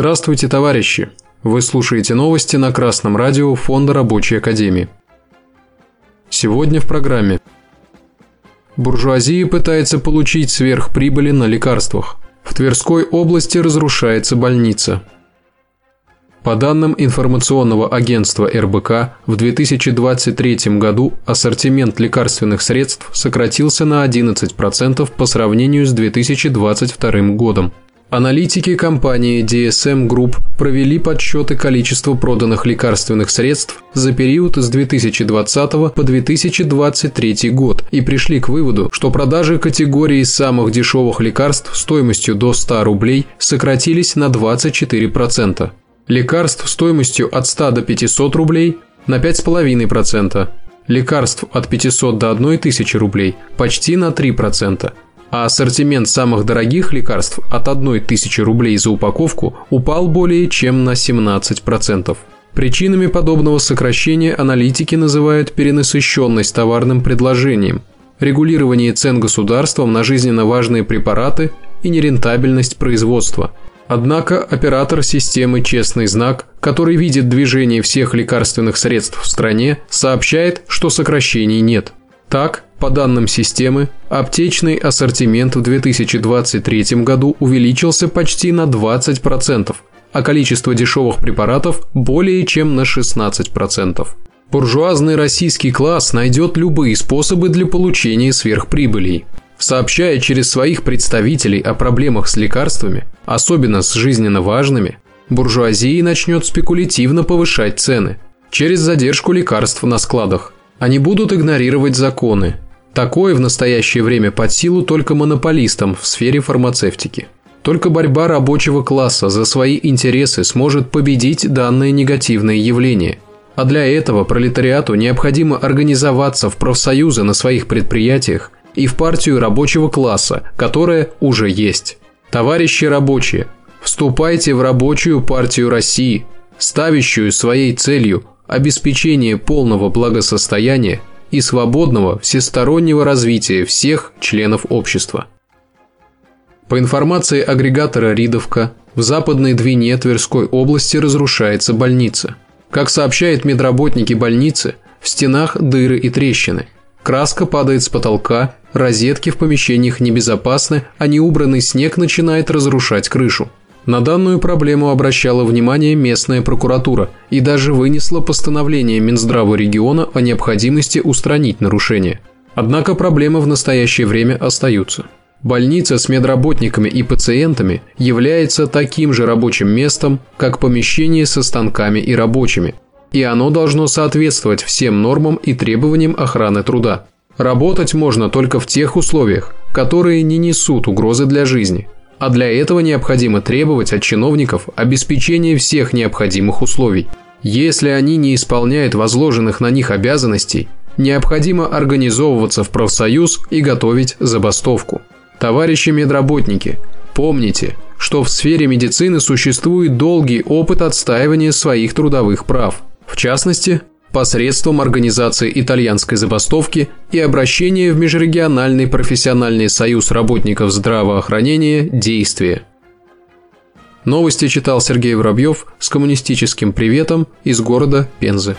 Здравствуйте, товарищи! Вы слушаете новости на Красном радио Фонда Рабочей Академии. Сегодня в программе. Буржуазия пытается получить сверхприбыли на лекарствах. В Тверской области разрушается больница. По данным информационного агентства РБК, в 2023 году ассортимент лекарственных средств сократился на 11% по сравнению с 2022 годом. Аналитики компании DSM Group провели подсчеты количества проданных лекарственных средств за период с 2020 по 2023 год и пришли к выводу, что продажи категории самых дешевых лекарств стоимостью до 100 рублей сократились на 24%. Лекарств стоимостью от 100 до 500 рублей на 5,5%. Лекарств от 500 до 1000 рублей почти на 3% а ассортимент самых дорогих лекарств от 1000 рублей за упаковку упал более чем на 17%. Причинами подобного сокращения аналитики называют перенасыщенность товарным предложением, регулирование цен государством на жизненно важные препараты и нерентабельность производства. Однако оператор системы «Честный знак», который видит движение всех лекарственных средств в стране, сообщает, что сокращений нет – так, по данным системы, аптечный ассортимент в 2023 году увеличился почти на 20%, а количество дешевых препаратов более чем на 16%. Буржуазный российский класс найдет любые способы для получения сверхприбылей. Сообщая через своих представителей о проблемах с лекарствами, особенно с жизненно важными, буржуазия начнет спекулятивно повышать цены через задержку лекарств на складах – они будут игнорировать законы. Такое в настоящее время под силу только монополистам в сфере фармацевтики. Только борьба рабочего класса за свои интересы сможет победить данное негативное явление. А для этого пролетариату необходимо организоваться в профсоюзы на своих предприятиях и в партию рабочего класса, которая уже есть. Товарищи рабочие, вступайте в рабочую партию России, ставящую своей целью обеспечение полного благосостояния и свободного всестороннего развития всех членов общества. По информации агрегатора Ридовка, в западной Двине Тверской области разрушается больница. Как сообщают медработники больницы, в стенах дыры и трещины. Краска падает с потолка, розетки в помещениях небезопасны, а неубранный снег начинает разрушать крышу. На данную проблему обращала внимание местная прокуратура и даже вынесла постановление Минздрава региона о необходимости устранить нарушения. Однако проблемы в настоящее время остаются. Больница с медработниками и пациентами является таким же рабочим местом, как помещение со станками и рабочими, и оно должно соответствовать всем нормам и требованиям охраны труда. Работать можно только в тех условиях, которые не несут угрозы для жизни – а для этого необходимо требовать от чиновников обеспечения всех необходимых условий. Если они не исполняют возложенных на них обязанностей, необходимо организовываться в профсоюз и готовить забастовку. Товарищи медработники, помните, что в сфере медицины существует долгий опыт отстаивания своих трудовых прав. В частности, посредством организации итальянской забастовки и обращения в Межрегиональный профессиональный союз работников здравоохранения «Действие». Новости читал Сергей Воробьев с коммунистическим приветом из города Пензы.